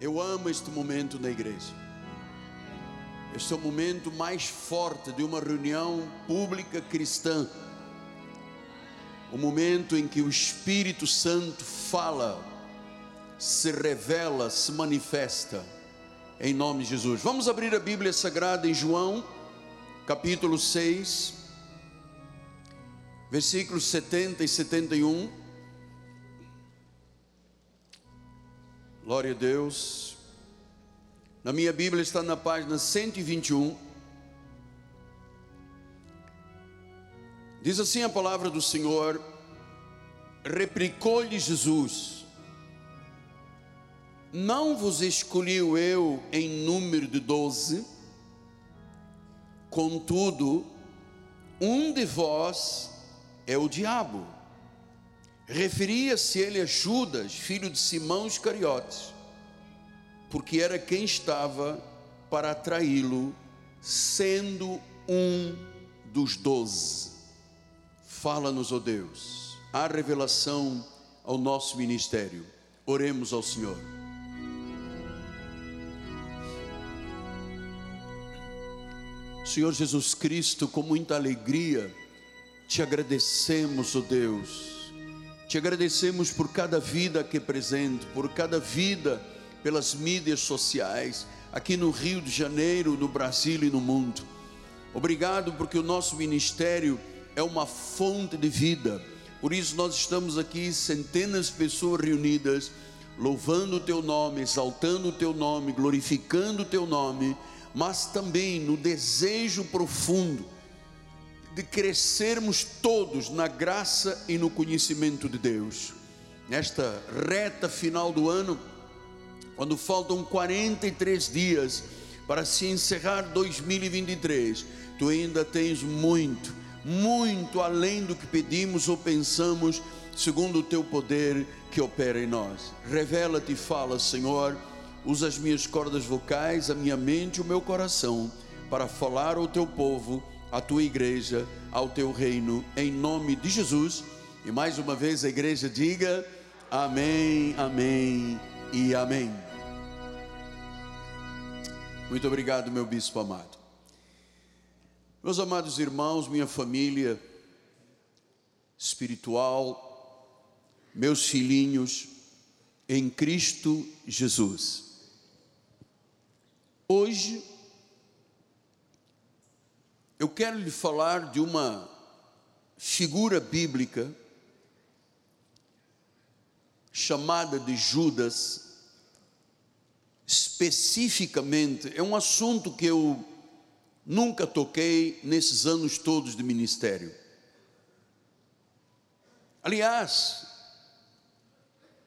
Eu amo este momento na igreja. Este é o momento mais forte de uma reunião pública cristã. O momento em que o Espírito Santo fala, se revela, se manifesta. Em nome de Jesus. Vamos abrir a Bíblia Sagrada em João, capítulo 6, versículos 70 e 71. Glória a Deus. Na minha Bíblia está na página 121. Diz assim a palavra do Senhor: replicou-lhe Jesus: Não vos escolhi eu em número de doze, contudo, um de vós é o diabo. Referia-se ele a Judas, filho de Simão Iscariotes, porque era quem estava para atraí-lo, sendo um dos doze. Fala-nos, ó oh Deus, a revelação ao nosso ministério. Oremos ao Senhor. Senhor Jesus Cristo, com muita alegria, te agradecemos, ó oh Deus. Te agradecemos por cada vida aqui presente, por cada vida pelas mídias sociais, aqui no Rio de Janeiro, no Brasil e no mundo. Obrigado porque o nosso ministério é uma fonte de vida. Por isso nós estamos aqui, centenas de pessoas reunidas, louvando o teu nome, exaltando o teu nome, glorificando o teu nome, mas também no desejo profundo de crescermos todos na graça e no conhecimento de Deus. Nesta reta final do ano, quando faltam 43 dias para se encerrar 2023, tu ainda tens muito, muito além do que pedimos ou pensamos, segundo o teu poder que opera em nós. Revela-te e fala, Senhor, usa as minhas cordas vocais, a minha mente e o meu coração para falar ao teu povo à tua igreja, ao teu reino, em nome de Jesus. E mais uma vez a igreja diga: Amém, Amém e Amém. Muito obrigado, meu bispo amado. Meus amados irmãos, minha família espiritual, meus filhinhos em Cristo Jesus. Hoje, eu quero lhe falar de uma figura bíblica chamada de Judas, especificamente, é um assunto que eu nunca toquei nesses anos todos de ministério. Aliás,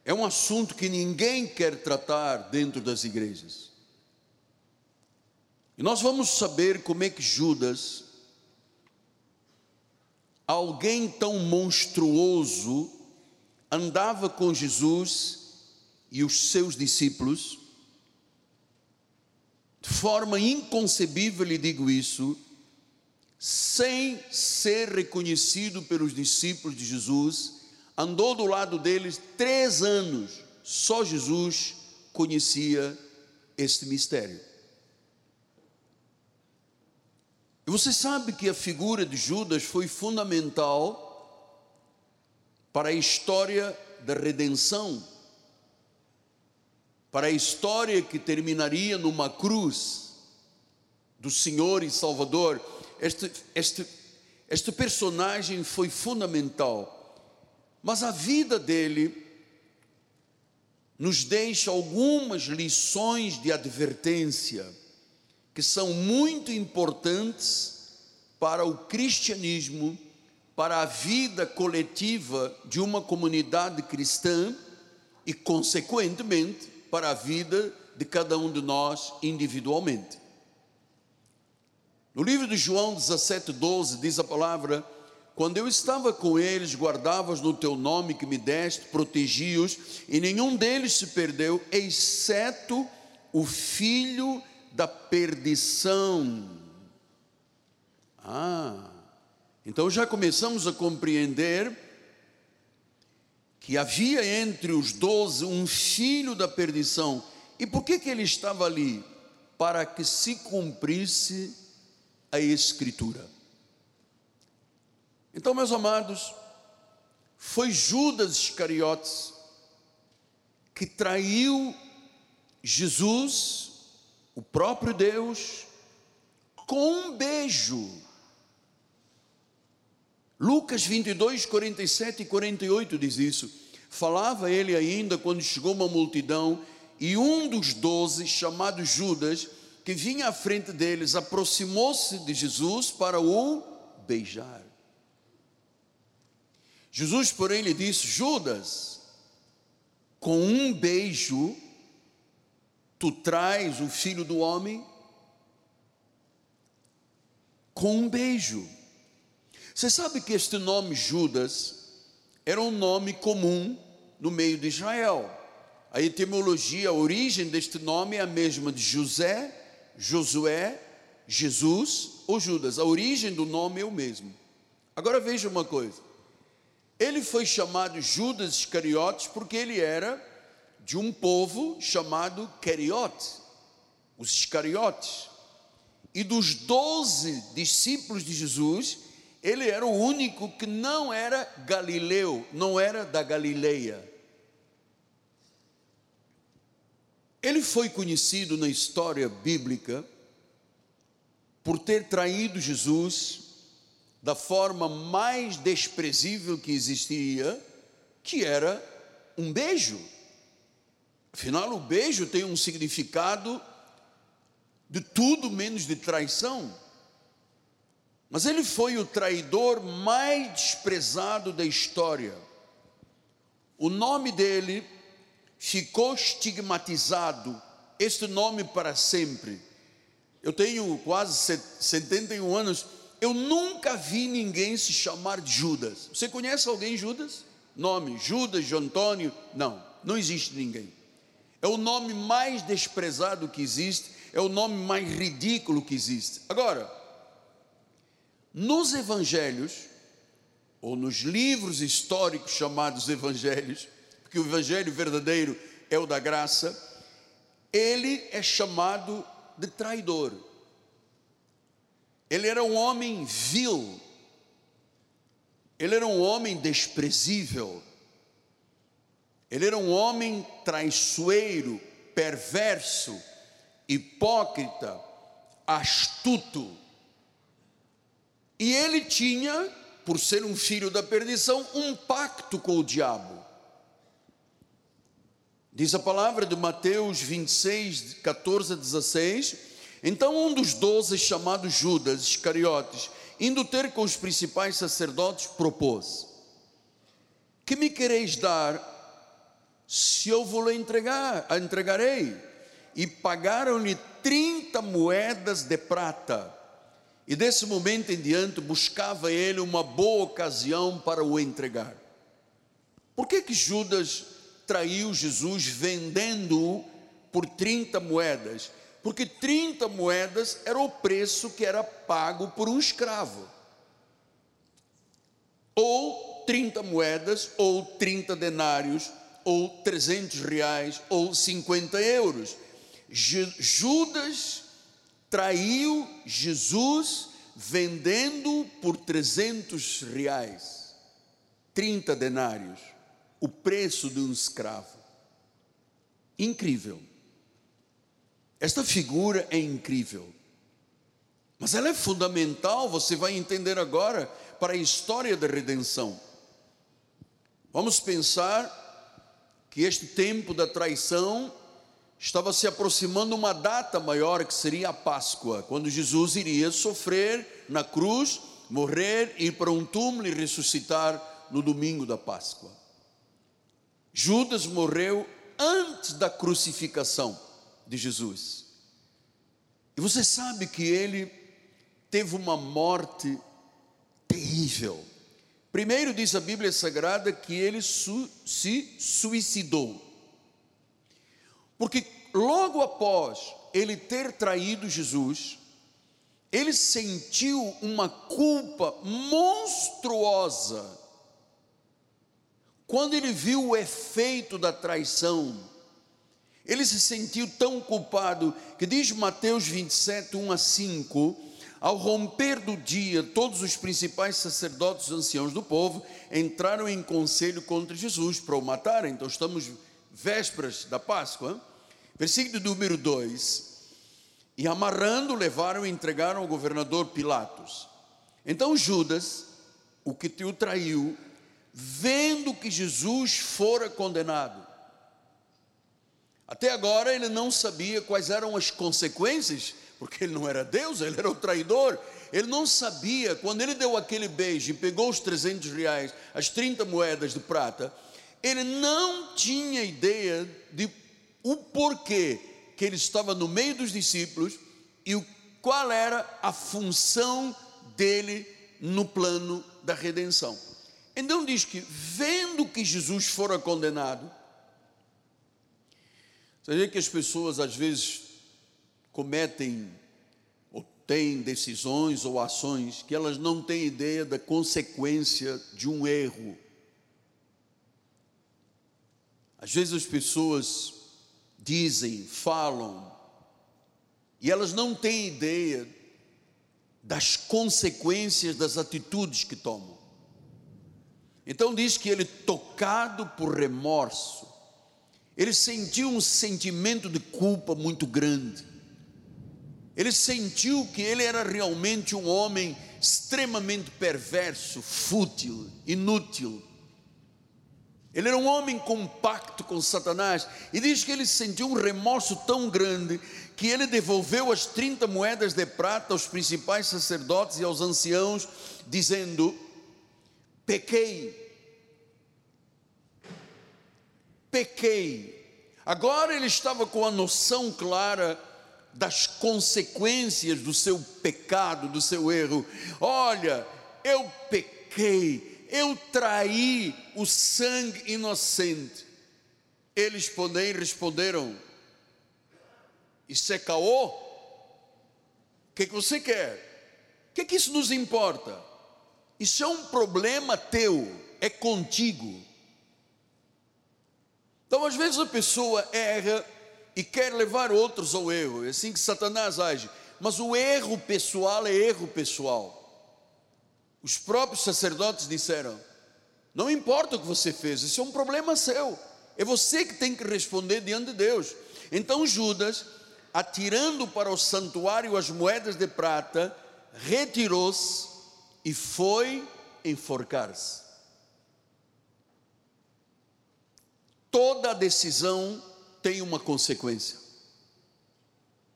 é um assunto que ninguém quer tratar dentro das igrejas. E nós vamos saber como é que Judas alguém tão monstruoso andava com Jesus e os seus discípulos, de forma inconcebível, lhe digo isso, sem ser reconhecido pelos discípulos de Jesus, andou do lado deles três anos, só Jesus conhecia este mistério. E você sabe que a figura de Judas foi fundamental para a história da redenção, para a história que terminaria numa cruz do Senhor e Salvador. Este, este, este personagem foi fundamental, mas a vida dele nos deixa algumas lições de advertência que são muito importantes para o cristianismo, para a vida coletiva de uma comunidade cristã e, consequentemente, para a vida de cada um de nós individualmente. No livro de João 17, 12, diz a palavra: Quando eu estava com eles, guardavas no teu nome que me deste, protegi-os, e nenhum deles se perdeu, exceto o filho da perdição. Ah, então já começamos a compreender que havia entre os doze um filho da perdição E por que, que ele estava ali? Para que se cumprisse a Escritura. Então, meus amados, foi Judas Iscariotes que traiu Jesus, o próprio Deus, com um beijo. Lucas 22, 47 e 48 diz isso. Falava ele ainda quando chegou uma multidão e um dos doze, chamado Judas, que vinha à frente deles, aproximou-se de Jesus para o beijar. Jesus, porém, lhe disse: Judas, com um beijo, tu traz o filho do homem? Com um beijo. Você sabe que este nome Judas era um nome comum no meio de Israel. A etimologia, a origem deste nome é a mesma de José, Josué, Jesus ou Judas. A origem do nome é o mesmo. Agora veja uma coisa. Ele foi chamado Judas Iscariotes porque ele era de um povo chamado Cariote, os Iscariotes. E dos doze discípulos de Jesus, ele era o único que não era galileu, não era da Galileia. Ele foi conhecido na história bíblica por ter traído Jesus da forma mais desprezível que existia, que era um beijo. Afinal, o beijo tem um significado de tudo menos de traição. Mas ele foi o traidor mais desprezado da história. O nome dele ficou estigmatizado, este nome para sempre. Eu tenho quase 71 anos, eu nunca vi ninguém se chamar de Judas. Você conhece alguém Judas? Nome Judas de Antônio? Não, não existe ninguém. É o nome mais desprezado que existe, é o nome mais ridículo que existe. Agora, nos evangelhos, ou nos livros históricos chamados evangelhos, porque o evangelho verdadeiro é o da graça, ele é chamado de traidor. Ele era um homem vil, ele era um homem desprezível, ele era um homem traiçoeiro, perverso, hipócrita, astuto. E ele tinha, por ser um filho da perdição, um pacto com o diabo. Diz a palavra de Mateus 26, 14 a 16. Então um dos doze, chamado Judas Iscariotes, indo ter com os principais sacerdotes, propôs: Que me quereis dar, se eu vou lhe entregar, a entregarei? E pagaram-lhe 30 moedas de prata. E desse momento em diante buscava ele uma boa ocasião para o entregar. Por que que Judas traiu Jesus vendendo-o por 30 moedas, porque 30 moedas era o preço que era pago por um escravo. Ou 30 moedas, ou 30 denários, ou 300 reais, ou 50 euros. Judas traiu Jesus vendendo por 300 reais, 30 denários o preço de um escravo. Incrível. Esta figura é incrível. Mas ela é fundamental, você vai entender agora, para a história da redenção. Vamos pensar que este tempo da traição estava se aproximando uma data maior que seria a Páscoa, quando Jesus iria sofrer na cruz, morrer, ir para um túmulo e ressuscitar no domingo da Páscoa. Judas morreu antes da crucificação de Jesus. E você sabe que ele teve uma morte terrível. Primeiro diz a Bíblia Sagrada que ele su se suicidou. Porque logo após ele ter traído Jesus, ele sentiu uma culpa monstruosa quando ele viu o efeito da traição, Ele se sentiu tão culpado que diz Mateus 27, 1 a 5: Ao romper do dia, todos os principais sacerdotes anciãos do povo entraram em conselho contra Jesus para o matar. Então estamos vésperas da Páscoa. Versículo número 2: E amarrando, levaram e entregaram ao governador Pilatos. Então Judas, o que o traiu, vendo que Jesus fora condenado, até agora ele não sabia quais eram as consequências, porque ele não era Deus, ele era o traidor. Ele não sabia, quando ele deu aquele beijo e pegou os 300 reais, as 30 moedas de prata, ele não tinha ideia de o porquê que ele estava no meio dos discípulos e qual era a função dele no plano da redenção. Então diz que, vendo que Jesus fora condenado, você vê que as pessoas às vezes cometem ou têm decisões ou ações que elas não têm ideia da consequência de um erro. Às vezes as pessoas dizem, falam, e elas não têm ideia das consequências das atitudes que tomam. Então diz que ele, tocado por remorso, ele sentiu um sentimento de culpa muito grande. Ele sentiu que ele era realmente um homem extremamente perverso, fútil, inútil. Ele era um homem compacto com Satanás. E diz que ele sentiu um remorso tão grande que ele devolveu as 30 moedas de prata aos principais sacerdotes e aos anciãos, dizendo: Pequei pequei. Agora ele estava com a noção clara das consequências do seu pecado, do seu erro. Olha, eu pequei, eu traí o sangue inocente. Eles porém responderam: Isso é caô? O que, que você quer? O que, que isso nos importa? Isso é um problema teu, é contigo. Então, às vezes, a pessoa erra e quer levar outros ao erro, é assim que Satanás age. Mas o erro pessoal é erro pessoal. Os próprios sacerdotes disseram: não importa o que você fez, isso é um problema seu. É você que tem que responder diante de Deus. Então Judas, atirando para o santuário as moedas de prata, retirou-se e foi enforcar-se. Toda decisão tem uma consequência.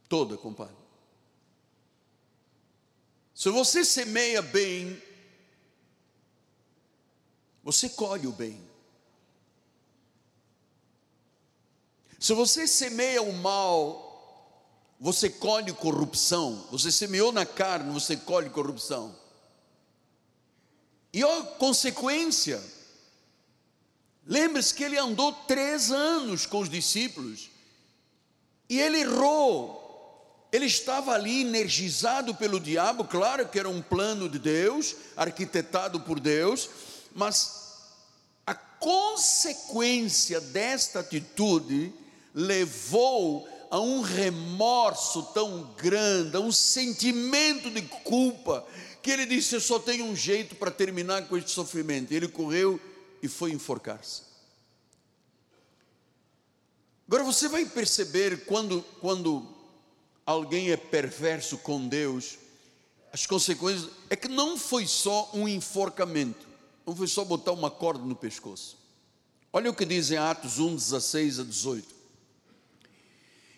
Toda, compadre. Se você semeia bem, você colhe o bem. Se você semeia o mal, você colhe corrupção. Você semeou na carne, você colhe corrupção. E a consequência Lembre-se que ele andou três anos com os discípulos e ele errou. Ele estava ali energizado pelo diabo, claro que era um plano de Deus, arquitetado por Deus, mas a consequência desta atitude levou a um remorso tão grande, a um sentimento de culpa, que ele disse: Eu só tenho um jeito para terminar com este sofrimento. Ele correu e foi enforcar-se. Agora você vai perceber quando, quando alguém é perverso com Deus, as consequências é que não foi só um enforcamento, não foi só botar uma corda no pescoço. Olha o que diz em Atos 1, 16 a 18.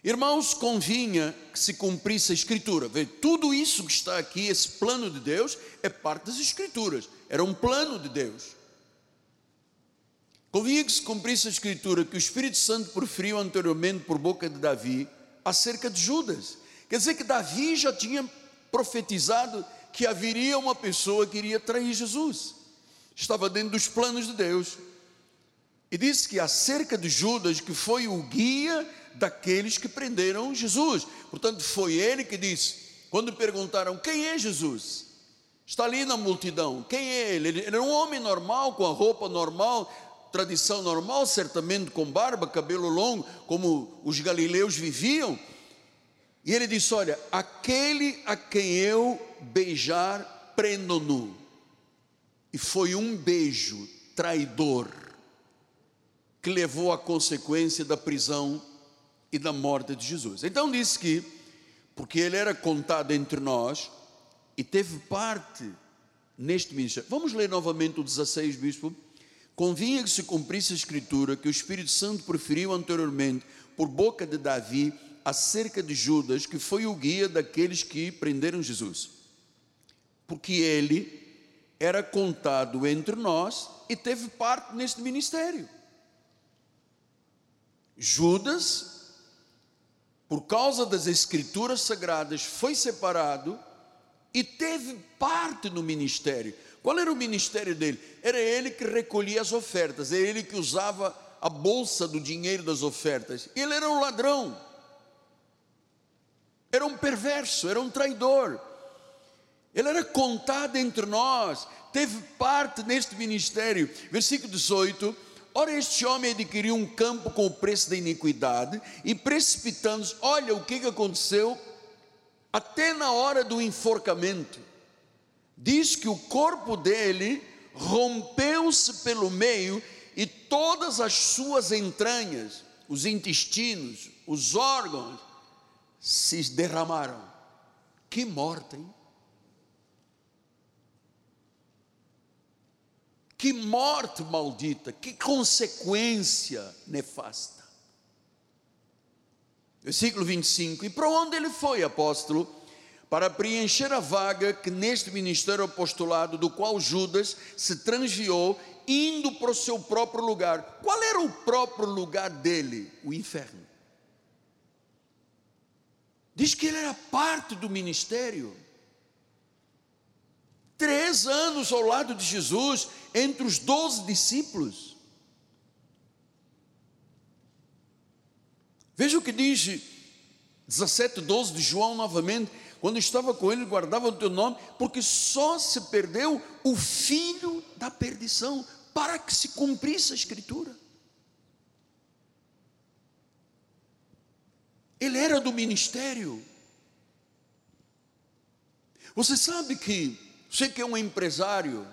Irmãos, convinha que se cumprisse a Escritura. Vê, tudo isso que está aqui, esse plano de Deus, é parte das Escrituras. Era um plano de Deus. Convinha que se cumprisse a escritura que o Espírito Santo proferiu anteriormente por boca de Davi acerca de Judas. Quer dizer que Davi já tinha profetizado que haveria uma pessoa que iria trair Jesus. Estava dentro dos planos de Deus. E disse que acerca de Judas, que foi o guia daqueles que prenderam Jesus. Portanto, foi ele que disse, quando perguntaram quem é Jesus, está ali na multidão, quem é ele? Ele era um homem normal, com a roupa normal, tradição normal, certamente com barba, cabelo longo, como os galileus viviam. E ele disse: Olha, aquele a quem eu beijar, prendo-no. E foi um beijo traidor que levou à consequência da prisão e da morte de Jesus. Então disse que, porque ele era contado entre nós e teve parte neste ministério. Vamos ler novamente o 16, bispo. Convinha que se cumprisse a escritura que o Espírito Santo preferiu anteriormente, por boca de Davi, acerca de Judas, que foi o guia daqueles que prenderam Jesus. Porque ele era contado entre nós e teve parte neste ministério. Judas, por causa das escrituras sagradas, foi separado e teve parte no ministério. Qual era o ministério dele? Era ele que recolhia as ofertas, era ele que usava a bolsa do dinheiro das ofertas. Ele era um ladrão, era um perverso, era um traidor. Ele era contado entre nós, teve parte neste ministério. Versículo 18. Ora, este homem adquiriu um campo com o preço da iniquidade e precipitando-se, olha o que aconteceu até na hora do enforcamento, diz que o corpo dele rompeu-se pelo meio e todas as suas entranhas, os intestinos, os órgãos, se derramaram. Que morte, hein? Que morte maldita, que consequência nefasta. Versículo 25: E para onde ele foi, apóstolo? Para preencher a vaga que neste ministério apostolado, do qual Judas se transviou, indo para o seu próprio lugar. Qual era o próprio lugar dele? O inferno. Diz que ele era parte do ministério. Três anos ao lado de Jesus, entre os doze discípulos. Veja o que diz 17, 12 de João novamente. Quando estava com ele, guardava o teu nome, porque só se perdeu o filho da perdição, para que se cumprisse a Escritura. Ele era do ministério. Você sabe que, você que é um empresário,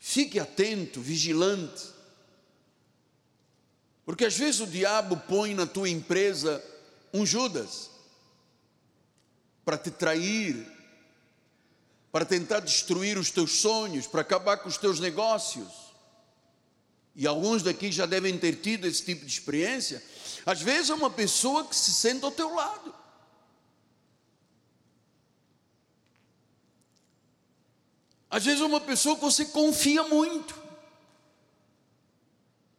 fique atento, vigilante, porque às vezes o diabo põe na tua empresa um Judas para te trair, para tentar destruir os teus sonhos, para acabar com os teus negócios. E alguns daqui já devem ter tido esse tipo de experiência. Às vezes é uma pessoa que se senta ao teu lado. Às vezes é uma pessoa que você confia muito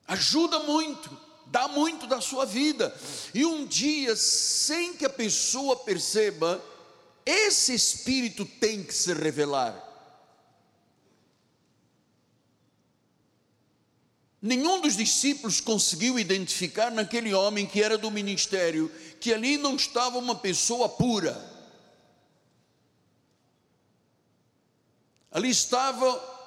ajuda muito, dá muito da sua vida, e um dia, sem que a pessoa perceba, esse espírito tem que se revelar. Nenhum dos discípulos conseguiu identificar naquele homem que era do ministério que ali não estava uma pessoa pura. Ali estava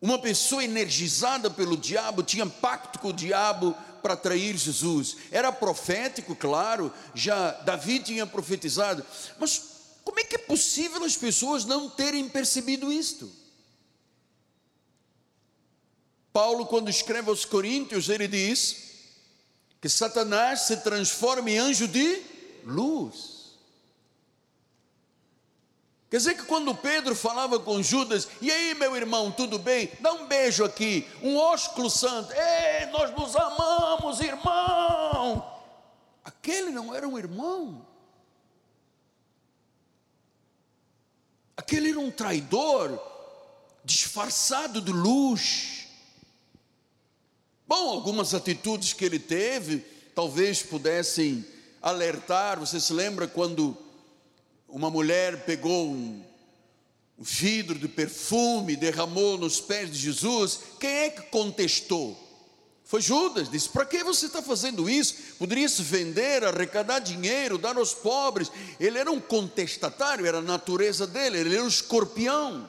uma pessoa energizada pelo diabo tinha pacto com o diabo para trair Jesus. Era profético, claro, já Davi tinha profetizado, mas como é que é possível as pessoas não terem percebido isto? Paulo, quando escreve aos Coríntios, ele diz que Satanás se transforma em anjo de luz. Quer dizer que quando Pedro falava com Judas, e aí meu irmão, tudo bem? Dá um beijo aqui, um ósculo santo, ei, nós nos amamos, irmão. Aquele não era um irmão, aquele era um traidor, disfarçado de luz. Bom, algumas atitudes que ele teve, talvez pudessem alertar. Você se lembra quando uma mulher pegou um, um vidro de perfume, derramou nos pés de Jesus. Quem é que contestou? Foi Judas, disse: Para que você está fazendo isso? Poderia se vender, arrecadar dinheiro, dar aos pobres. Ele era um contestatário, era a natureza dele, ele era um escorpião.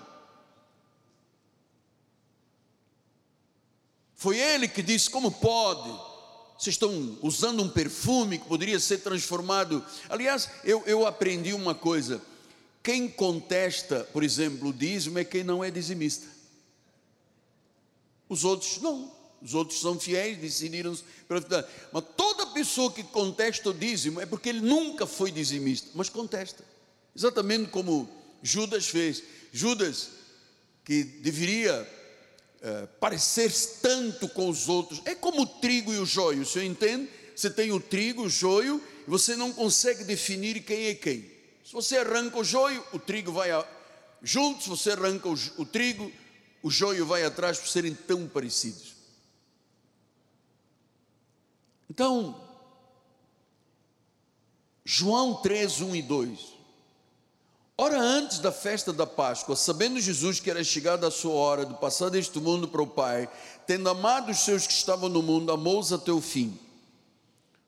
Foi ele que disse: Como pode? Vocês estão usando um perfume que poderia ser transformado. Aliás, eu, eu aprendi uma coisa: quem contesta, por exemplo, o dízimo é quem não é dizimista. Os outros não. Os outros são fiéis, decidiram-se pela Mas toda pessoa que contesta o dízimo é porque ele nunca foi dizimista, mas contesta. Exatamente como Judas fez. Judas, que deveria é, parecer tanto com os outros, é como o trigo e o joio, o senhor entende? Você tem o trigo, o joio, e você não consegue definir quem é quem. Se você arranca o joio, o trigo vai a, junto, se você arranca o, o trigo, o joio vai atrás por serem tão parecidos. Então, João 3, 1 e 2. Ora, antes da festa da Páscoa, sabendo Jesus que era chegada a sua hora de passar deste mundo para o Pai, tendo amado os seus que estavam no mundo, amou-os até o fim.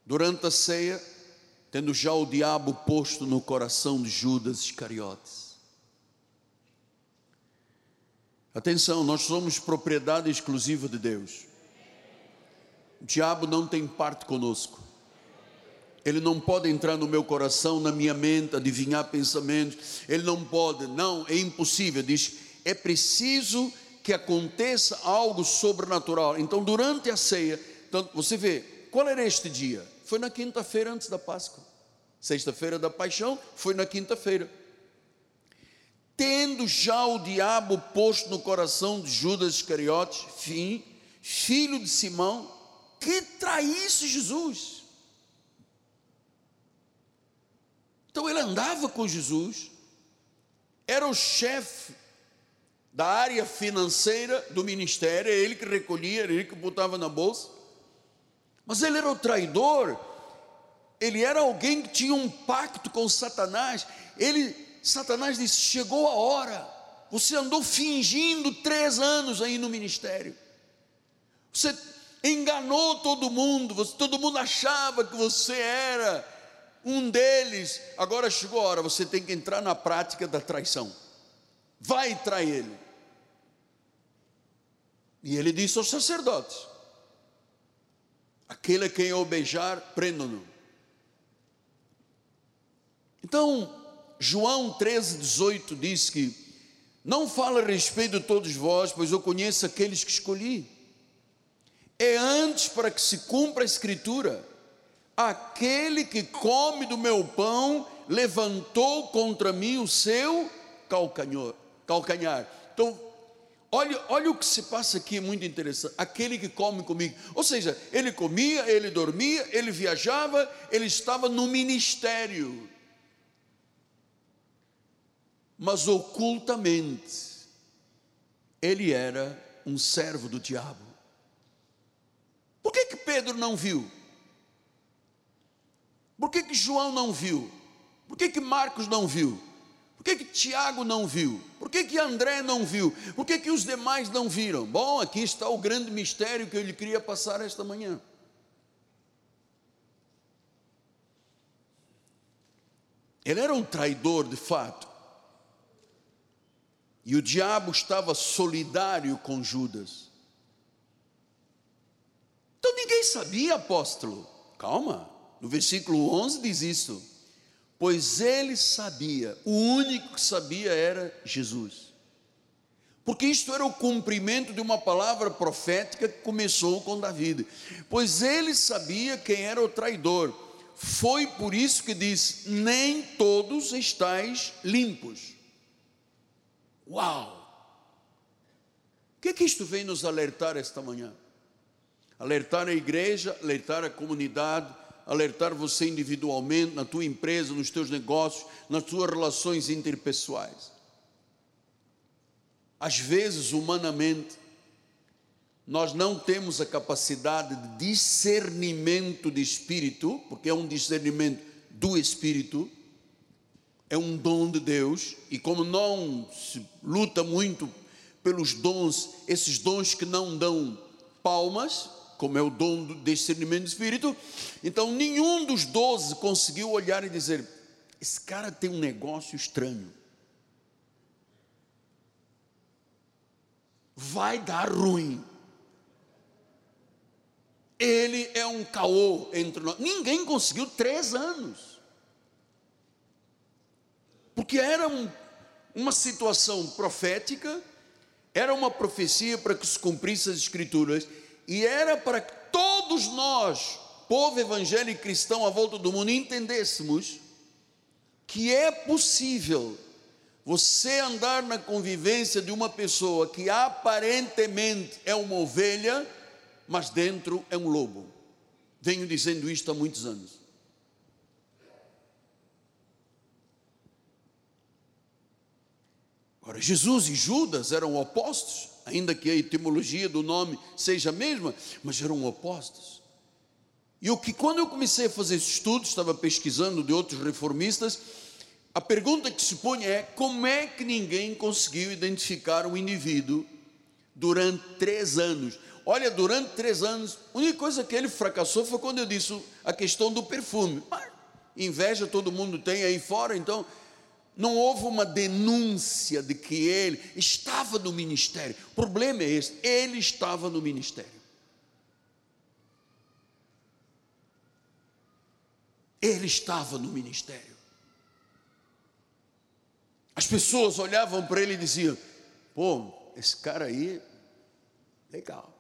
Durante a ceia, tendo já o diabo posto no coração de Judas Iscariotes. Atenção, nós somos propriedade exclusiva de Deus. O diabo não tem parte conosco. Ele não pode entrar no meu coração, na minha mente, adivinhar pensamentos. Ele não pode, não, é impossível. Diz, é preciso que aconteça algo sobrenatural. Então, durante a ceia, então, você vê, qual era este dia? Foi na quinta-feira antes da Páscoa. Sexta-feira da paixão foi na quinta-feira. Tendo já o diabo posto no coração de Judas Iscariotes, fim, filho de Simão, que traísse Jesus. Então ele andava com Jesus, era o chefe da área financeira do ministério, é ele que recolhia, era ele que botava na bolsa. Mas ele era o traidor, ele era alguém que tinha um pacto com Satanás. Ele, Satanás disse: chegou a hora. Você andou fingindo três anos aí no ministério. Você enganou todo mundo. Você, todo mundo achava que você era um deles, agora chegou a hora, você tem que entrar na prática da traição. Vai trair ele. E ele disse aos sacerdotes: aquele a quem eu beijar, prendo-no. Então, João 13, 18 diz que não fala a respeito de todos vós, pois eu conheço aqueles que escolhi. É antes para que se cumpra a escritura Aquele que come do meu pão levantou contra mim o seu calcanhar. calcanhar. Então, olha, olha o que se passa aqui, é muito interessante. Aquele que come comigo. Ou seja, ele comia, ele dormia, ele viajava, ele estava no ministério. Mas ocultamente, ele era um servo do diabo. Por que, que Pedro não viu? Por que, que João não viu? Por que, que Marcos não viu? Por que, que Tiago não viu? Por que, que André não viu? Por que, que os demais não viram? Bom, aqui está o grande mistério que eu lhe queria passar esta manhã. Ele era um traidor de fato. E o diabo estava solidário com Judas. Então ninguém sabia, apóstolo. Calma. No versículo 11 diz isso: Pois ele sabia, o único que sabia era Jesus. Porque isto era o cumprimento de uma palavra profética que começou com Davi. Pois ele sabia quem era o traidor. Foi por isso que diz: Nem todos estáis limpos. Uau! O que é que isto vem nos alertar esta manhã? Alertar a igreja, alertar a comunidade, alertar você individualmente, na tua empresa, nos teus negócios, nas tuas relações interpessoais. Às vezes, humanamente, nós não temos a capacidade de discernimento de espírito, porque é um discernimento do espírito, é um dom de Deus, e como não se luta muito pelos dons, esses dons que não dão palmas, como é o dom do discernimento do Espírito. Então, nenhum dos doze conseguiu olhar e dizer: esse cara tem um negócio estranho. Vai dar ruim. Ele é um caô entre nós. Ninguém conseguiu três anos. Porque era um, uma situação profética, era uma profecia para que se cumprisse as Escrituras, e era para que todos nós, povo evangélico e cristão à volta do mundo, entendêssemos que é possível você andar na convivência de uma pessoa que aparentemente é uma ovelha, mas dentro é um lobo. Venho dizendo isto há muitos anos. Agora, Jesus e Judas eram opostos, ainda que a etimologia do nome seja a mesma, mas eram opostos. E o que quando eu comecei a fazer esse estudo, estava pesquisando de outros reformistas, a pergunta que se põe é: como é que ninguém conseguiu identificar um indivíduo durante três anos? Olha, durante três anos, a única coisa que ele fracassou foi quando eu disse a questão do perfume. Mas, inveja todo mundo tem aí fora, então não houve uma denúncia de que ele estava no ministério. O problema é esse: ele estava no ministério. Ele estava no ministério. As pessoas olhavam para ele e diziam: pô, esse cara aí, legal.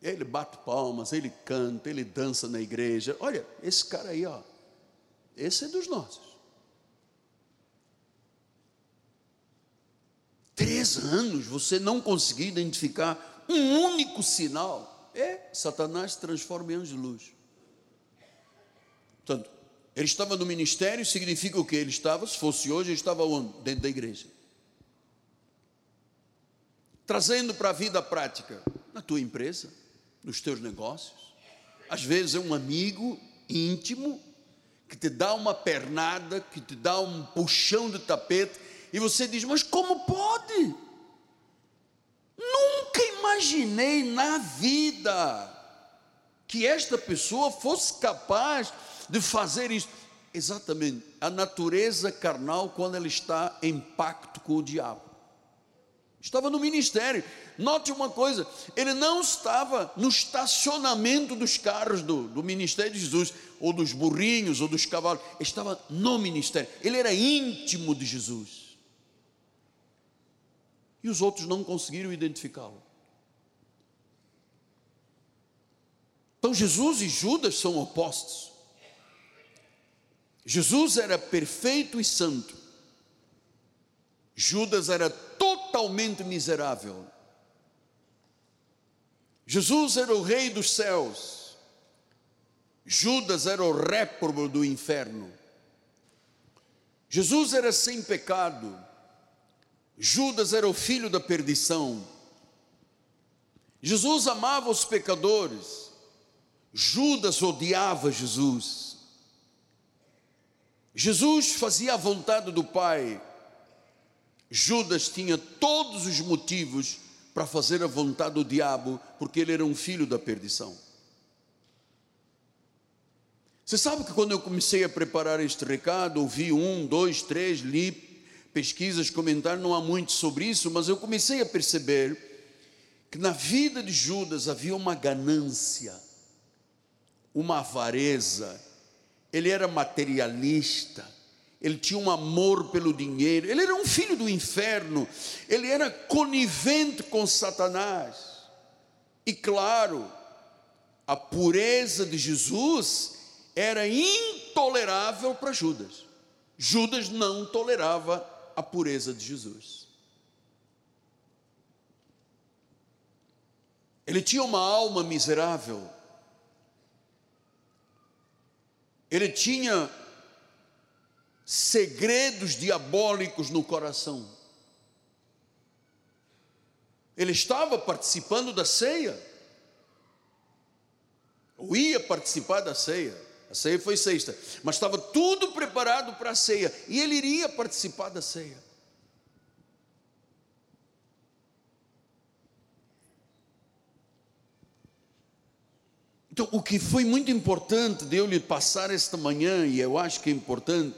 Ele bate palmas, ele canta, ele dança na igreja. Olha, esse cara aí, ó, esse é dos nossos. Três anos você não conseguiu identificar um único sinal. É, Satanás transforma em anjo de luz. Portanto, ele estava no ministério, significa o que? Ele estava, se fosse hoje, ele estava onde? Dentro da igreja. Trazendo para a vida prática, na tua empresa, nos teus negócios. Às vezes é um amigo íntimo que te dá uma pernada, que te dá um puxão de tapete, e você diz: Mas como pode? Nunca imaginei na vida que esta pessoa fosse capaz de fazer isso. Exatamente, a natureza carnal quando ela está em pacto com o diabo. Estava no ministério. Note uma coisa: ele não estava no estacionamento dos carros do, do ministério de Jesus, ou dos burrinhos, ou dos cavalos. Ele estava no ministério. Ele era íntimo de Jesus. E os outros não conseguiram identificá-lo. Então Jesus e Judas são opostos. Jesus era perfeito e santo. Judas era totalmente miserável. Jesus era o rei dos céus. Judas era o réprobo do inferno. Jesus era sem pecado. Judas era o filho da perdição. Jesus amava os pecadores. Judas odiava Jesus. Jesus fazia a vontade do Pai. Judas tinha todos os motivos para fazer a vontade do diabo, porque ele era um filho da perdição. Você sabe que quando eu comecei a preparar este recado, ouvi um, dois, três, li pesquisas, comentários, não há muito sobre isso, mas eu comecei a perceber que na vida de Judas havia uma ganância, uma avareza, ele era materialista, ele tinha um amor pelo dinheiro, ele era um filho do inferno, ele era conivente com Satanás. E claro, a pureza de Jesus era intolerável para Judas. Judas não tolerava a pureza de Jesus. Ele tinha uma alma miserável, ele tinha segredos diabólicos no coração. Ele estava participando da ceia, ou ia participar da ceia. A ceia foi sexta, mas estava tudo preparado para a ceia, e ele iria participar da ceia. Então, o que foi muito importante de eu lhe passar esta manhã, e eu acho que é importante,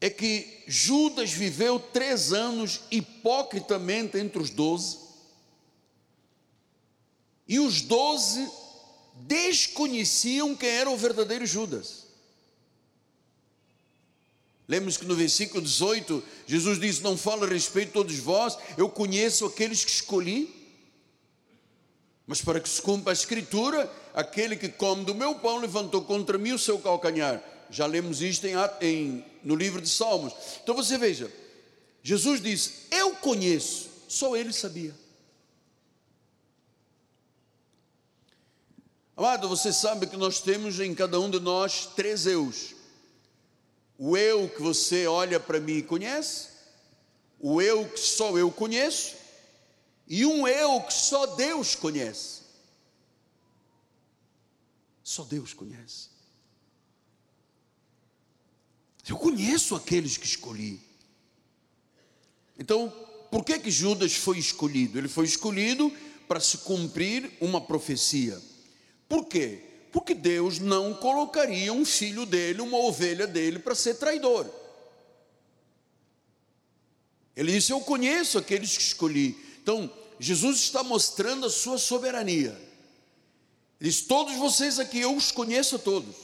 é que Judas viveu três anos hipocritamente entre os doze. E os doze desconheciam quem era o verdadeiro Judas. Lembra-se que no versículo 18, Jesus disse: Não fala a respeito de todos vós, eu conheço aqueles que escolhi. Mas para que se cumpra a escritura, aquele que come do meu pão levantou contra mim o seu calcanhar. Já lemos isto em, em, no livro de Salmos. Então você veja, Jesus disse: Eu conheço, só ele sabia. Amado, você sabe que nós temos em cada um de nós três eus. O eu que você olha para mim e conhece, o eu que só eu conheço, e um eu que só Deus conhece. Só Deus conhece. Eu conheço aqueles que escolhi. Então, por que que Judas foi escolhido? Ele foi escolhido para se cumprir uma profecia. Por quê? Porque Deus não colocaria um filho dele, uma ovelha dele, para ser traidor. Ele disse: Eu conheço aqueles que escolhi. Então, Jesus está mostrando a sua soberania. Ele diz: Todos vocês aqui, eu os conheço a todos.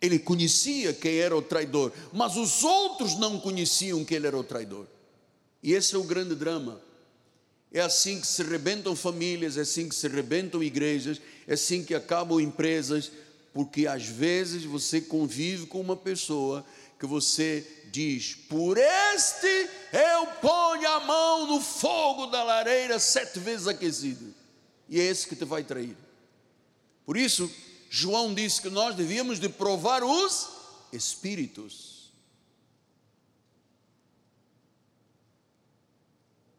Ele conhecia quem era o traidor, mas os outros não conheciam que ele era o traidor. E esse é o grande drama. É assim que se rebentam famílias, é assim que se rebentam igrejas, é assim que acabam empresas, porque às vezes você convive com uma pessoa que você diz: Por este eu ponho a mão no fogo da lareira sete vezes aquecido, e é esse que te vai trair. Por isso, João disse que nós devíamos de provar os espíritos.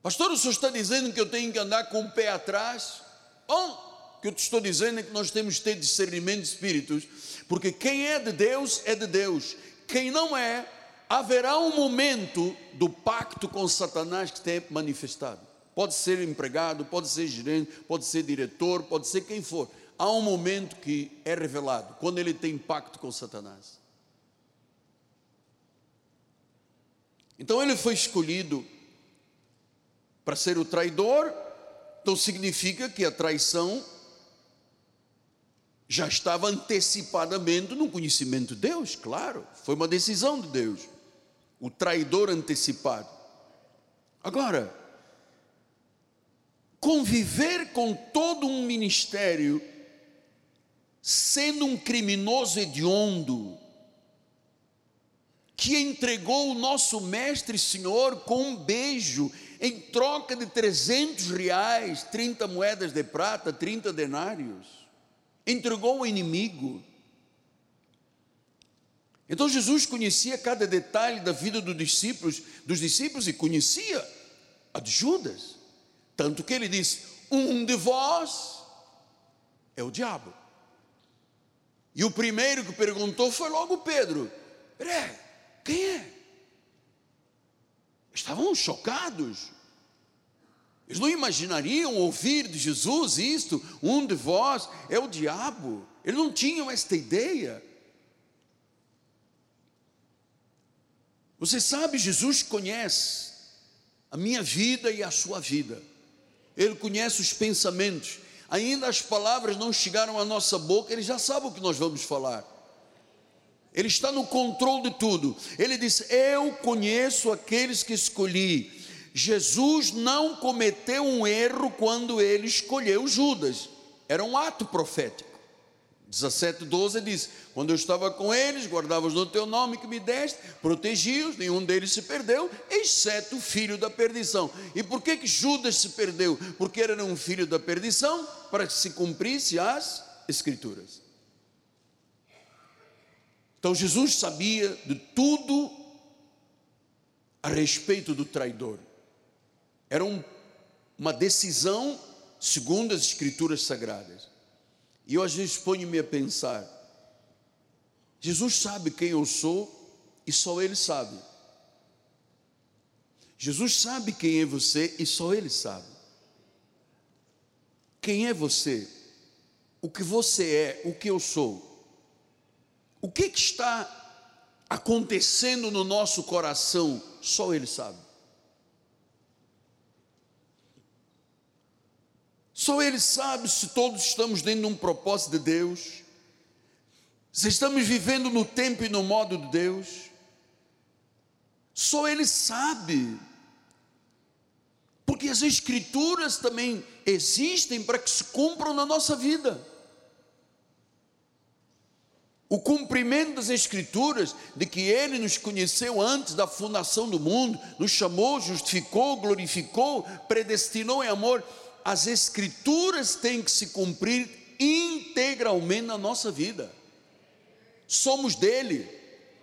Pastor, o senhor está dizendo que eu tenho que andar com o pé atrás? Bom, o que eu te estou dizendo é que nós temos que ter discernimento de espíritos, porque quem é de Deus é de Deus, quem não é, haverá um momento do pacto com Satanás que tem manifestado. Pode ser empregado, pode ser gerente, pode ser diretor, pode ser quem for. Há um momento que é revelado, quando ele tem pacto com Satanás. Então ele foi escolhido para ser o traidor, então significa que a traição já estava antecipadamente no conhecimento de Deus, claro, foi uma decisão de Deus, o traidor antecipado. Agora, conviver com todo um ministério, sendo um criminoso hediondo, que entregou o nosso Mestre Senhor com um beijo, em troca de 300 reais, 30 moedas de prata, 30 denários. Entregou o inimigo. Então Jesus conhecia cada detalhe da vida dos discípulos, dos discípulos e conhecia a de Judas. Tanto que ele disse: Um de vós é o diabo. E o primeiro que perguntou foi logo Pedro: quem é? Estavam chocados. Eles não imaginariam ouvir de Jesus isto, um de vós é o diabo. Eles não tinham esta ideia. Você sabe, Jesus conhece a minha vida e a sua vida. Ele conhece os pensamentos. Ainda as palavras não chegaram à nossa boca, ele já sabe o que nós vamos falar. Ele está no controle de tudo. Ele diz: Eu conheço aqueles que escolhi. Jesus não cometeu um erro quando ele escolheu Judas. Era um ato profético. 17, 12 diz: Quando eu estava com eles, guardava-os no teu nome que me deste, protegi-os, nenhum deles se perdeu, exceto o filho da perdição. E por que, que Judas se perdeu? Porque era um filho da perdição, para que se cumprisse as Escrituras. Então Jesus sabia de tudo a respeito do traidor. Era um, uma decisão segundo as Escrituras Sagradas. E eu às vezes ponho-me a pensar: Jesus sabe quem eu sou e só Ele sabe. Jesus sabe quem é você e só Ele sabe. Quem é você? O que você é, o que eu sou. O que, que está acontecendo no nosso coração, só Ele sabe. Só Ele sabe se todos estamos dentro de um propósito de Deus, se estamos vivendo no tempo e no modo de Deus. Só Ele sabe. Porque as Escrituras também existem para que se cumpram na nossa vida. O cumprimento das Escrituras, de que Ele nos conheceu antes da fundação do mundo, nos chamou, justificou, glorificou, predestinou em amor, as Escrituras têm que se cumprir integralmente na nossa vida. Somos dele,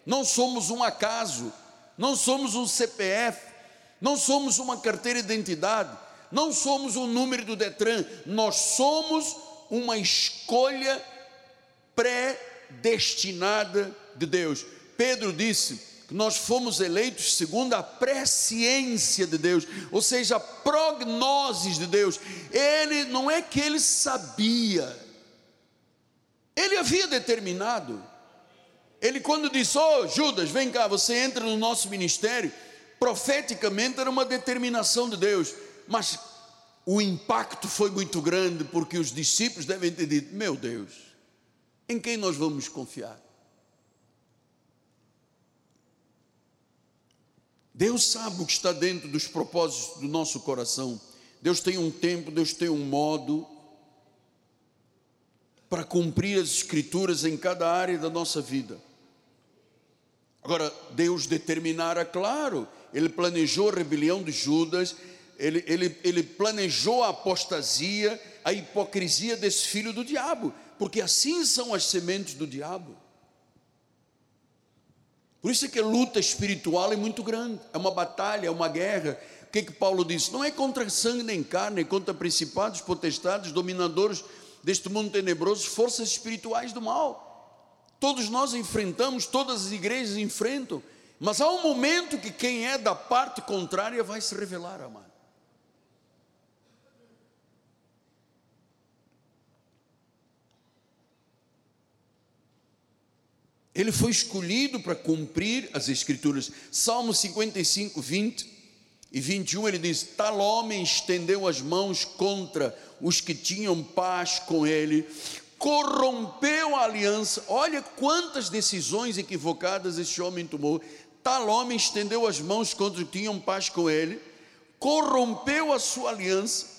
não somos um acaso, não somos um CPF, não somos uma carteira de identidade, não somos um número do Detran, nós somos uma escolha predestinada de Deus. Pedro disse: que nós fomos eleitos segundo a presciência de Deus, ou seja, prognoses de Deus. Ele não é que ele sabia, ele havia determinado. Ele, quando disse: Oh, Judas, vem cá, você entra no nosso ministério, profeticamente era uma determinação de Deus, mas o impacto foi muito grande, porque os discípulos devem ter dito: Meu Deus, em quem nós vamos confiar? Deus sabe o que está dentro dos propósitos do nosso coração. Deus tem um tempo, Deus tem um modo para cumprir as escrituras em cada área da nossa vida. Agora, Deus determinara, claro, Ele planejou a rebelião de Judas, ele, ele, ele planejou a apostasia, a hipocrisia desse filho do diabo, porque assim são as sementes do diabo. Por isso é que a luta espiritual é muito grande, é uma batalha, é uma guerra. O que, é que Paulo diz? Não é contra sangue nem carne, é contra principados, potestades, dominadores deste mundo tenebroso, forças espirituais do mal. Todos nós enfrentamos, todas as igrejas enfrentam, mas há um momento que quem é da parte contrária vai se revelar, amado. Ele foi escolhido para cumprir as Escrituras. Salmo 55, 20 e 21, ele diz: Tal homem estendeu as mãos contra os que tinham paz com ele, corrompeu a aliança. Olha quantas decisões equivocadas esse homem tomou. Tal homem estendeu as mãos contra os que tinham paz com ele, corrompeu a sua aliança.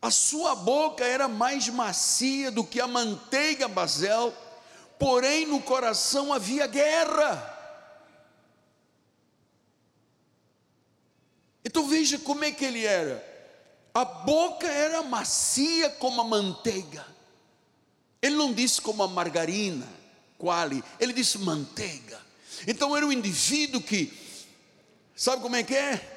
A sua boca era mais macia do que a manteiga basel porém no coração havia guerra. Então veja como é que ele era. A boca era macia como a manteiga. Ele não disse como a margarina, quali, ele disse manteiga. Então era um indivíduo que, sabe como é que é?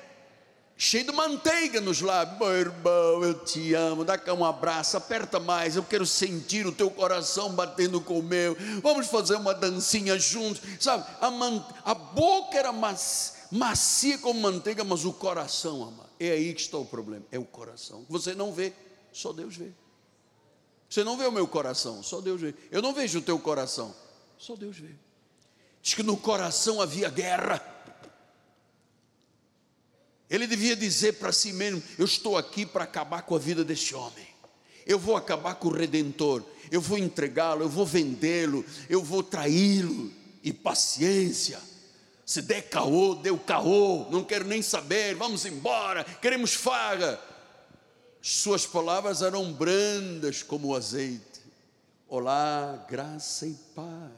Cheio de manteiga nos lábios. Meu irmão, eu te amo. Dá cá um abraço, aperta mais. Eu quero sentir o teu coração batendo com o meu. Vamos fazer uma dancinha juntos. Sabe, a, man, a boca era macia como manteiga, mas o coração, ama. É aí que está o problema. É o coração. Você não vê, só Deus vê. Você não vê o meu coração, só Deus vê. Eu não vejo o teu coração, só Deus vê. Diz que no coração havia guerra. Ele devia dizer para si mesmo: Eu estou aqui para acabar com a vida desse homem. Eu vou acabar com o redentor. Eu vou entregá-lo, eu vou vendê-lo, eu vou traí-lo. E paciência. Se der caô, deu caô. Não quero nem saber. Vamos embora. Queremos faga. Suas palavras eram brandas como o azeite. Olá, graça e paz.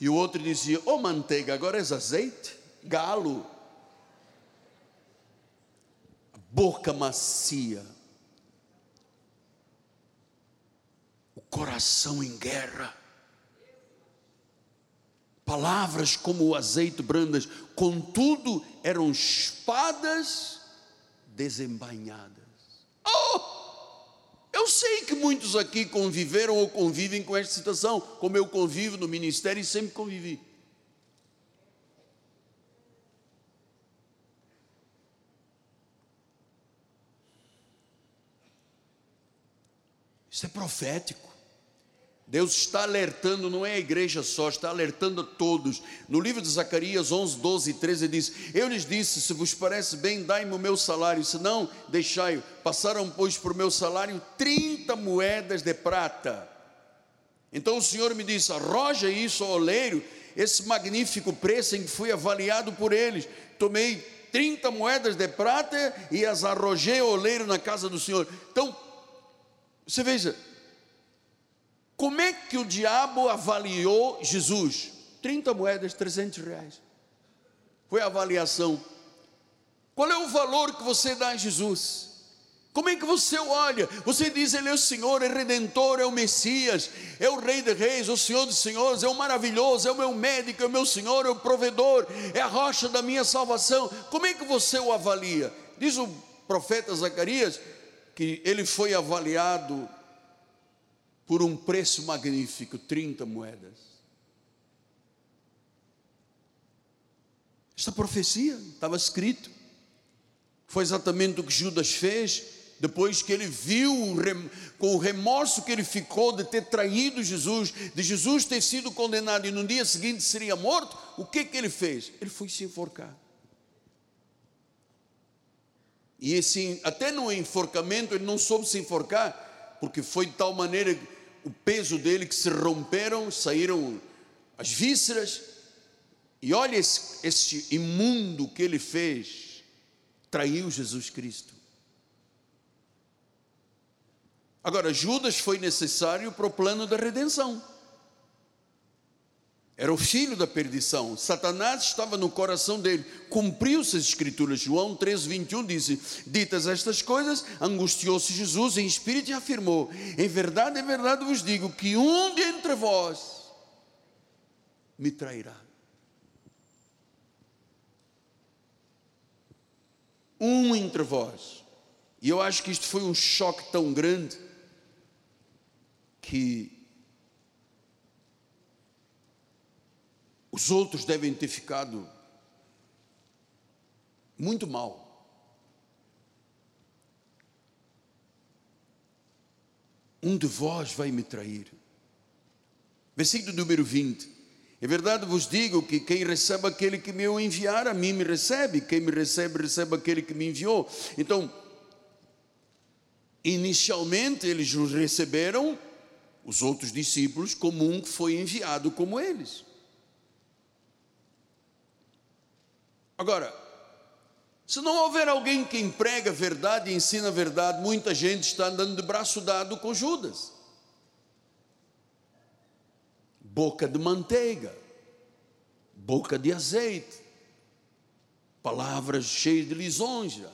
E o outro dizia: Ô oh, manteiga, agora és azeite? Galo, boca macia, o coração em guerra, palavras como o azeite brandas, contudo eram espadas desembainhadas. Oh! Eu sei que muitos aqui conviveram ou convivem com esta situação, como eu convivo no ministério e sempre convivi. Profético. Deus está alertando, não é a igreja só, está alertando a todos. No livro de Zacarias 11, 12 e 13 diz: Eu lhes disse: Se vos parece bem, dai-me o meu salário, se não, deixai-o. Passaram, pois, por meu salário 30 moedas de prata. Então o Senhor me disse: Arroja isso ao oleiro, esse magnífico preço em que fui avaliado por eles. Tomei 30 moedas de prata e as arrojei ao oleiro na casa do Senhor. Então, você veja, como é que o diabo avaliou Jesus? 30 moedas, 300 reais. Foi a avaliação. Qual é o valor que você dá a Jesus? Como é que você olha? Você diz, Ele é o Senhor, é Redentor, é o Messias, é o Rei de Reis, é o Senhor dos Senhores, é o maravilhoso, é o meu médico, é o meu Senhor, é o provedor, é a rocha da minha salvação. Como é que você o avalia? Diz o profeta Zacarias que ele foi avaliado por um preço magnífico 30 moedas. Esta profecia estava escrito, foi exatamente o que Judas fez, depois que ele viu com o remorso que ele ficou de ter traído Jesus, de Jesus ter sido condenado e no dia seguinte seria morto, o que que ele fez? Ele foi se enforcar. E assim, até no enforcamento ele não soube se enforcar, porque foi de tal maneira o peso dele que se romperam, saíram as vísceras. E olha esse, esse imundo que ele fez, traiu Jesus Cristo. Agora, Judas foi necessário para o plano da redenção. Era o filho da perdição. Satanás estava no coração dele. Cumpriu-se as escrituras. João 13, 21 disse: Ditas estas coisas, angustiou-se Jesus em espírito e afirmou: Em verdade, em verdade vos digo que um de entre vós me trairá. Um entre vós. E eu acho que isto foi um choque tão grande que Os outros devem ter ficado muito mal. Um de vós vai me trair. Versículo número 20. É verdade vos digo que quem recebe aquele que me enviar, a mim me recebe. Quem me recebe, recebe aquele que me enviou. Então, inicialmente eles os receberam, os outros discípulos, como um que foi enviado como eles. Agora, se não houver alguém que emprega a verdade e ensina a verdade, muita gente está andando de braço dado com Judas. Boca de manteiga, boca de azeite, palavras cheias de lisonja.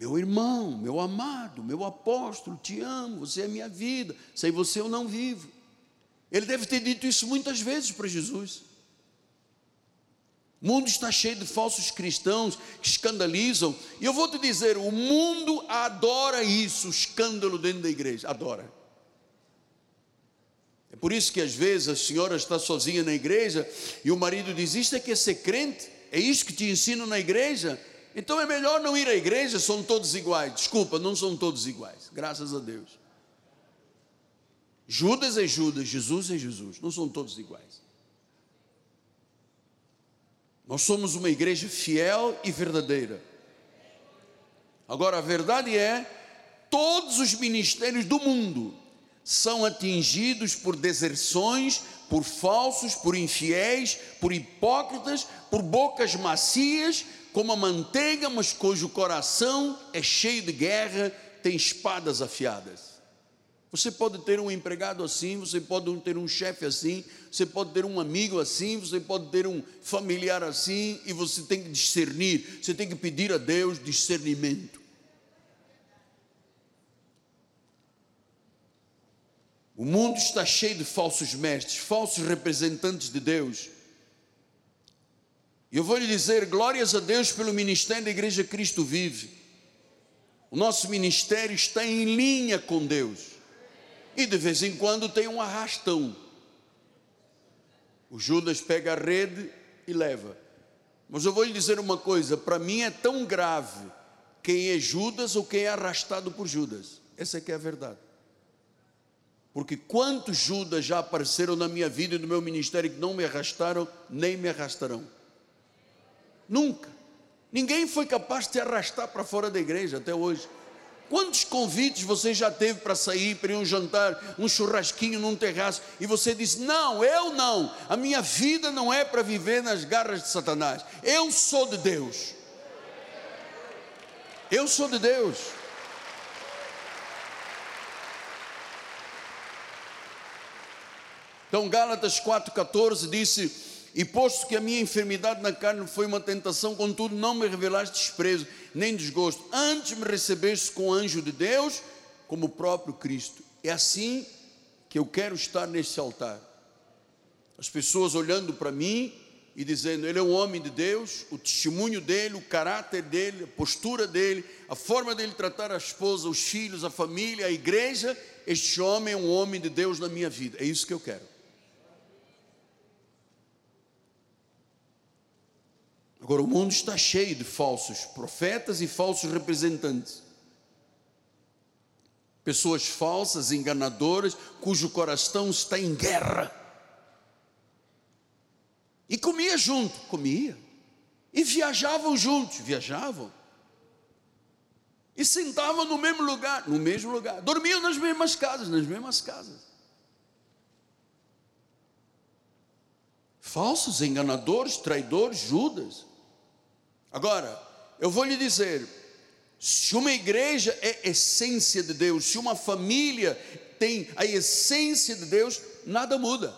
Meu irmão, meu amado, meu apóstolo, te amo, você é minha vida, sem você eu não vivo. Ele deve ter dito isso muitas vezes para Jesus. O mundo está cheio de falsos cristãos que escandalizam. E eu vou te dizer: o mundo adora isso, o escândalo dentro da igreja. Adora. É por isso que às vezes a senhora está sozinha na igreja e o marido diz: Isto é que é ser crente? É isso que te ensino na igreja? Então é melhor não ir à igreja, são todos iguais. Desculpa, não são todos iguais, graças a Deus. Judas é Judas, Jesus é Jesus, não são todos iguais. Nós somos uma igreja fiel e verdadeira. Agora, a verdade é, todos os ministérios do mundo são atingidos por deserções, por falsos, por infiéis, por hipócritas, por bocas macias, como a manteiga, mas cujo coração é cheio de guerra, tem espadas afiadas. Você pode ter um empregado assim, você pode ter um chefe assim, você pode ter um amigo assim, você pode ter um familiar assim, e você tem que discernir, você tem que pedir a Deus discernimento. O mundo está cheio de falsos mestres, falsos representantes de Deus. E eu vou lhe dizer, glórias a Deus pelo ministério da Igreja Cristo Vive. O nosso ministério está em linha com Deus. E de vez em quando tem um arrastão. O Judas pega a rede e leva. Mas eu vou lhe dizer uma coisa: para mim é tão grave quem é Judas ou quem é arrastado por Judas. Essa é que é a verdade. Porque quantos Judas já apareceram na minha vida e no meu ministério que não me arrastaram, nem me arrastarão. Nunca. Ninguém foi capaz de te arrastar para fora da igreja até hoje. Quantos convites você já teve para sair, para ir um jantar, um churrasquinho num terraço, e você disse: Não, eu não, a minha vida não é para viver nas garras de Satanás, eu sou de Deus. Eu sou de Deus. Então, Gálatas 4,14 disse: E posto que a minha enfermidade na carne foi uma tentação, contudo não me revelaste desprezo, nem desgosto, antes me recebeste com o anjo de Deus, como o próprio Cristo. É assim que eu quero estar nesse altar. As pessoas olhando para mim e dizendo: Ele é um homem de Deus, o testemunho dele, o caráter dele, a postura dele, a forma dele tratar a esposa, os filhos, a família, a igreja. Este homem é um homem de Deus na minha vida. É isso que eu quero. Agora, o mundo está cheio de falsos profetas e falsos representantes. Pessoas falsas, enganadoras, cujo coração está em guerra. E comia junto, comia. E viajavam juntos, viajavam. E sentavam no mesmo lugar, no mesmo lugar. Dormiam nas mesmas casas, nas mesmas casas. Falsos, enganadores, traidores, Judas. Agora, eu vou lhe dizer: se uma igreja é essência de Deus, se uma família tem a essência de Deus, nada muda.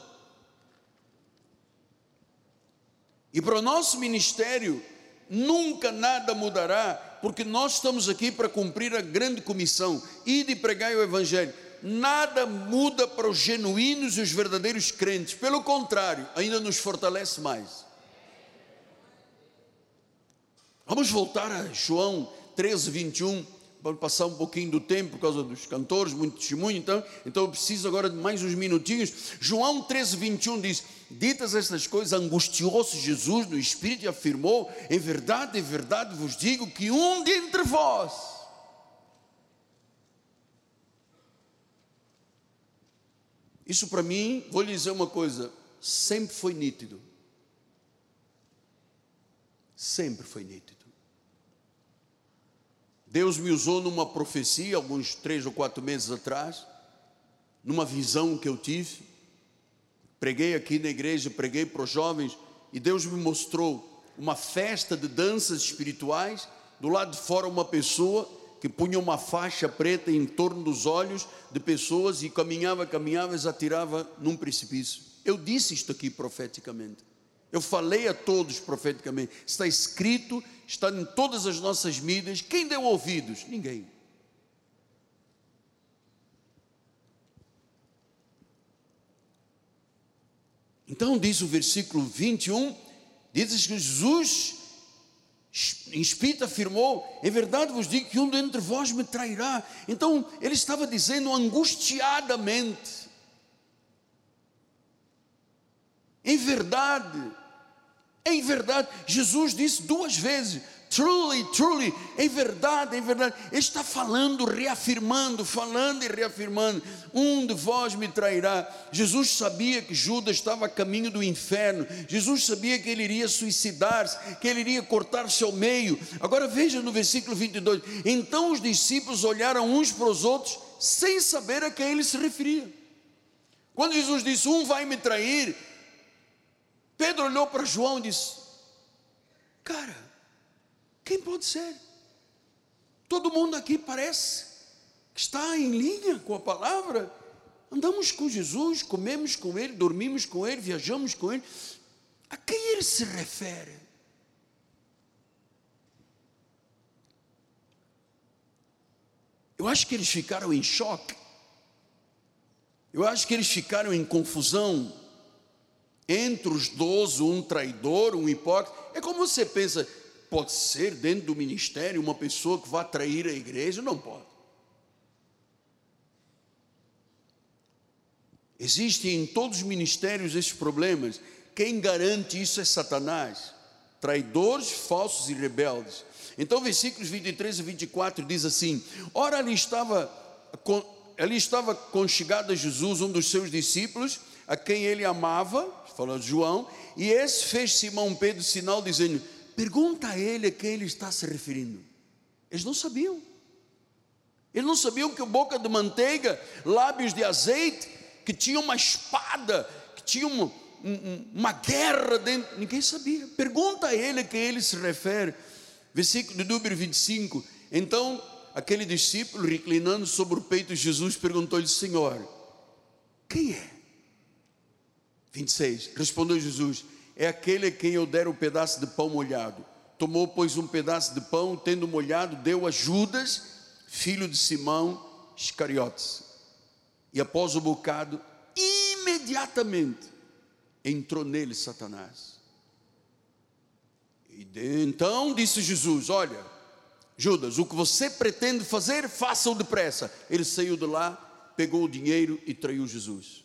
E para o nosso ministério, nunca nada mudará, porque nós estamos aqui para cumprir a grande comissão e de pregar o Evangelho. Nada muda para os genuínos e os verdadeiros crentes, pelo contrário, ainda nos fortalece mais. Vamos voltar a João 13, 21. Vamos passar um pouquinho do tempo por causa dos cantores, muito testemunho, então, então eu preciso agora de mais uns minutinhos. João 13, 21 diz: Ditas estas coisas, angustiou-se Jesus no Espírito e afirmou: Em verdade, em verdade vos digo que um de entre vós. Isso para mim, vou lhe dizer uma coisa, sempre foi nítido. Sempre foi nítido. Deus me usou numa profecia, alguns três ou quatro meses atrás, numa visão que eu tive. Preguei aqui na igreja, preguei para os jovens, e Deus me mostrou uma festa de danças espirituais. Do lado de fora, uma pessoa que punha uma faixa preta em torno dos olhos de pessoas e caminhava, caminhava e atirava num precipício. Eu disse isto aqui profeticamente. Eu falei a todos profeticamente. Está escrito, está em todas as nossas mídias. Quem deu ouvidos? Ninguém. Então diz o versículo 21, diz que Jesus Espírito afirmou: Em verdade vos digo que um dentre vós me trairá. Então ele estava dizendo angustiadamente: Em verdade, em verdade, Jesus disse duas vezes: truly, truly, em verdade, em verdade. Ele está falando, reafirmando, falando e reafirmando: um de vós me trairá. Jesus sabia que Judas estava a caminho do inferno. Jesus sabia que ele iria suicidar-se, que ele iria cortar-se ao meio. Agora veja no versículo 22: então os discípulos olharam uns para os outros, sem saber a quem ele se referia. Quando Jesus disse: um vai me trair Pedro olhou para João e disse: Cara, quem pode ser? Todo mundo aqui parece que está em linha com a palavra. Andamos com Jesus, comemos com Ele, dormimos com Ele, viajamos com Ele. A quem Ele se refere? Eu acho que eles ficaram em choque. Eu acho que eles ficaram em confusão entre os doze, um traidor, um hipócrita. É como você pensa, pode ser dentro do ministério uma pessoa que vá trair a igreja? Não pode. Existem em todos os ministérios esses problemas. Quem garante isso é Satanás. Traidores, falsos e rebeldes. Então, versículos 23 e 24 diz assim: Ora, ali estava ali estava conchegado a Jesus, um dos seus discípulos, a quem ele amava, falou João, e esse fez Simão Pedro sinal dizendo: Pergunta a ele a quem ele está se referindo. Eles não sabiam. Eles não sabiam que boca de manteiga, lábios de azeite, que tinha uma espada, que tinha uma, uma guerra dentro. Ninguém sabia. Pergunta a ele a quem ele se refere. Versículo de número 25. Então, aquele discípulo, reclinando sobre o peito de Jesus, perguntou-lhe: Senhor, quem é? 26. Respondeu Jesus: É aquele a quem eu der o um pedaço de pão molhado. Tomou, pois, um pedaço de pão, tendo molhado, deu a Judas, filho de Simão Iscariotes. E após o bocado, imediatamente entrou nele Satanás. E de, então disse Jesus: Olha, Judas, o que você pretende fazer, faça-o depressa. Ele saiu de lá, pegou o dinheiro e traiu Jesus.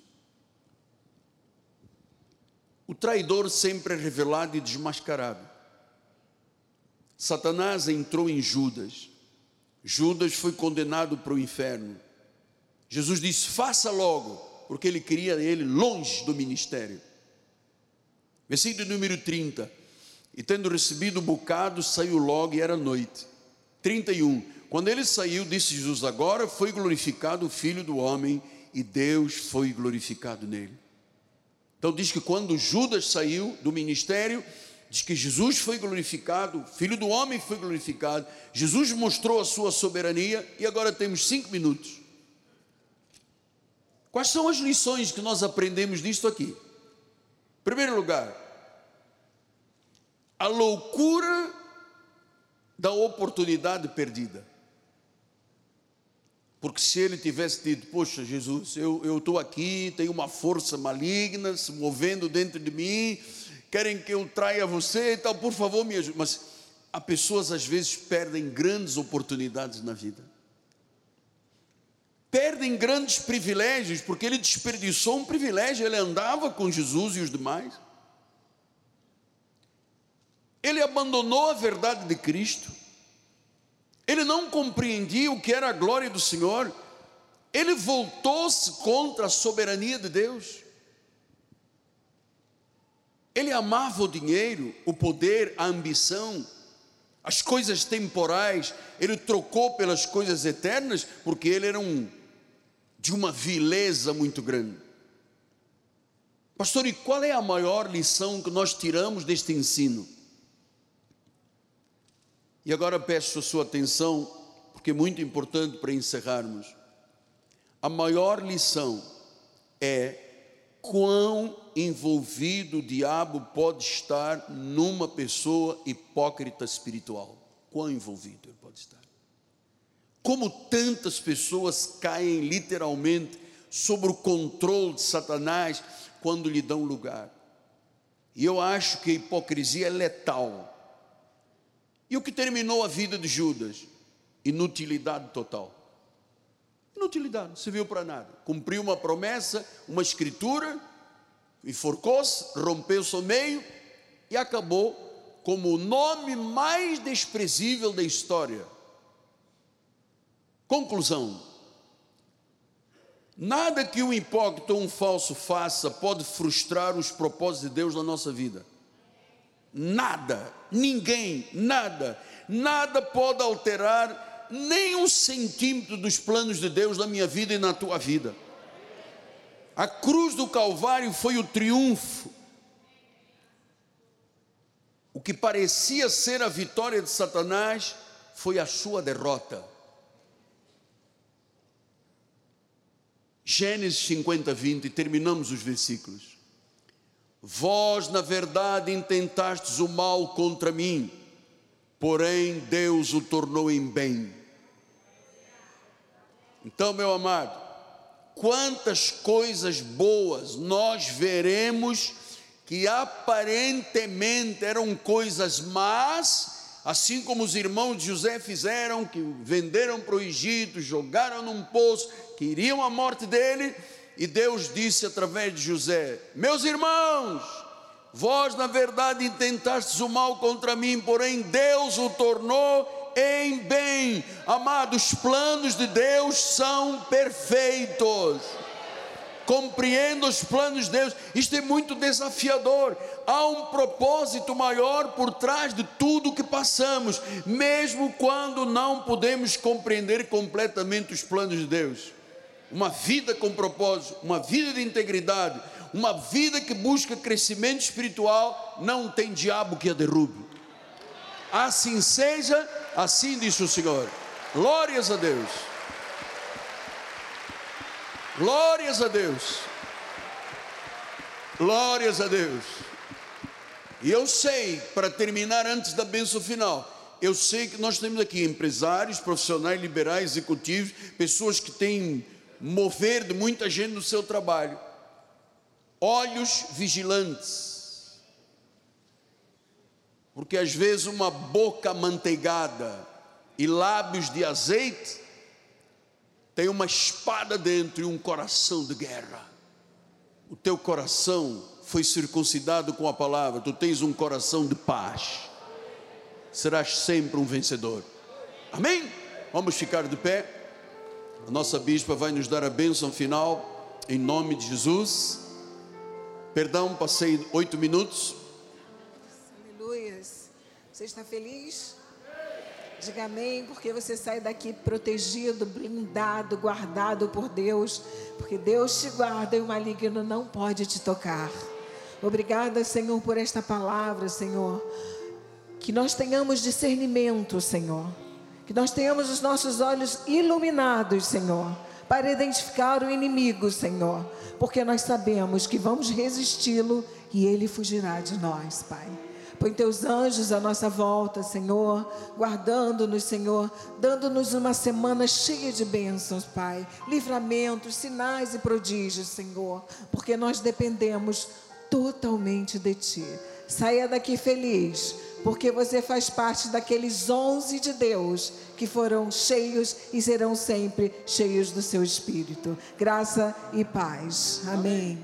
O traidor sempre é revelado e desmascarado. Satanás entrou em Judas. Judas foi condenado para o inferno. Jesus disse: faça logo, porque ele queria ele longe do ministério. Versículo número 30. E tendo recebido o bocado, saiu logo e era noite. 31. Quando ele saiu, disse Jesus: Agora foi glorificado o Filho do Homem e Deus foi glorificado nele. Então diz que quando Judas saiu do ministério, diz que Jesus foi glorificado, Filho do Homem foi glorificado, Jesus mostrou a sua soberania e agora temos cinco minutos. Quais são as lições que nós aprendemos disto aqui? Em primeiro lugar, a loucura da oportunidade perdida. Porque se ele tivesse dito, poxa, Jesus, eu estou aqui, tem uma força maligna se movendo dentro de mim, querem que eu traia você e tal, por favor, me ajude. Mas há pessoas às vezes perdem grandes oportunidades na vida. Perdem grandes privilégios, porque ele desperdiçou um privilégio, ele andava com Jesus e os demais. Ele abandonou a verdade de Cristo ele não compreendia o que era a glória do Senhor, ele voltou-se contra a soberania de Deus. Ele amava o dinheiro, o poder, a ambição, as coisas temporais, ele trocou pelas coisas eternas, porque ele era um de uma vileza muito grande. Pastor, e qual é a maior lição que nós tiramos deste ensino? E agora peço a sua atenção, porque é muito importante para encerrarmos. A maior lição é quão envolvido o diabo pode estar numa pessoa hipócrita espiritual. Quão envolvido ele pode estar. Como tantas pessoas caem literalmente sobre o controle de Satanás quando lhe dão lugar. E eu acho que a hipocrisia é letal e o que terminou a vida de Judas? Inutilidade total. Inutilidade, serviu para nada. Cumpriu uma promessa, uma escritura, enforcou-se, rompeu-se ao meio e acabou como o nome mais desprezível da história. Conclusão: nada que um hipócrita ou um falso faça pode frustrar os propósitos de Deus na nossa vida nada, ninguém, nada, nada pode alterar nem um centímetro dos planos de Deus na minha vida e na tua vida. A cruz do Calvário foi o triunfo. O que parecia ser a vitória de Satanás foi a sua derrota. Gênesis 50, 20, terminamos os versículos. Vós, na verdade, intentastes o mal contra mim, porém Deus o tornou em bem. Então, meu amado, quantas coisas boas nós veremos que aparentemente eram coisas más, assim como os irmãos de José fizeram, que venderam para o Egito, jogaram num poço, queriam a morte dele, e Deus disse através de José: Meus irmãos, vós na verdade intentastes o mal contra mim, porém Deus o tornou em bem. Amados, os planos de Deus são perfeitos. Compreenda os planos de Deus. Isto é muito desafiador. Há um propósito maior por trás de tudo que passamos, mesmo quando não podemos compreender completamente os planos de Deus. Uma vida com propósito, uma vida de integridade, uma vida que busca crescimento espiritual, não tem diabo que a derrube. Assim seja, assim disse o Senhor. Glórias a Deus. Glórias a Deus. Glórias a Deus. E eu sei, para terminar antes da bênção final, eu sei que nós temos aqui empresários, profissionais liberais, executivos, pessoas que têm mover de muita gente no seu trabalho. Olhos vigilantes. Porque às vezes uma boca manteigada e lábios de azeite tem uma espada dentro e um coração de guerra. O teu coração foi circuncidado com a palavra, tu tens um coração de paz. Serás sempre um vencedor. Amém? Vamos ficar de pé. A nossa bispa vai nos dar a bênção final, em nome de Jesus. Perdão, passei oito minutos. Aleluia. Você está feliz? Diga amém, porque você sai daqui protegido, blindado, guardado por Deus, porque Deus te guarda e o maligno não pode te tocar. Obrigada, Senhor, por esta palavra, Senhor. Que nós tenhamos discernimento, Senhor. Que nós tenhamos os nossos olhos iluminados, Senhor, para identificar o inimigo, Senhor, porque nós sabemos que vamos resisti-lo e ele fugirá de nós, Pai. Põe teus anjos à nossa volta, Senhor, guardando-nos, Senhor, dando-nos uma semana cheia de bênçãos, Pai. Livramentos, sinais e prodígios, Senhor, porque nós dependemos totalmente de Ti. Saia daqui feliz, porque você faz parte daqueles onze de Deus que foram cheios e serão sempre cheios do Seu Espírito. Graça e paz. Amém.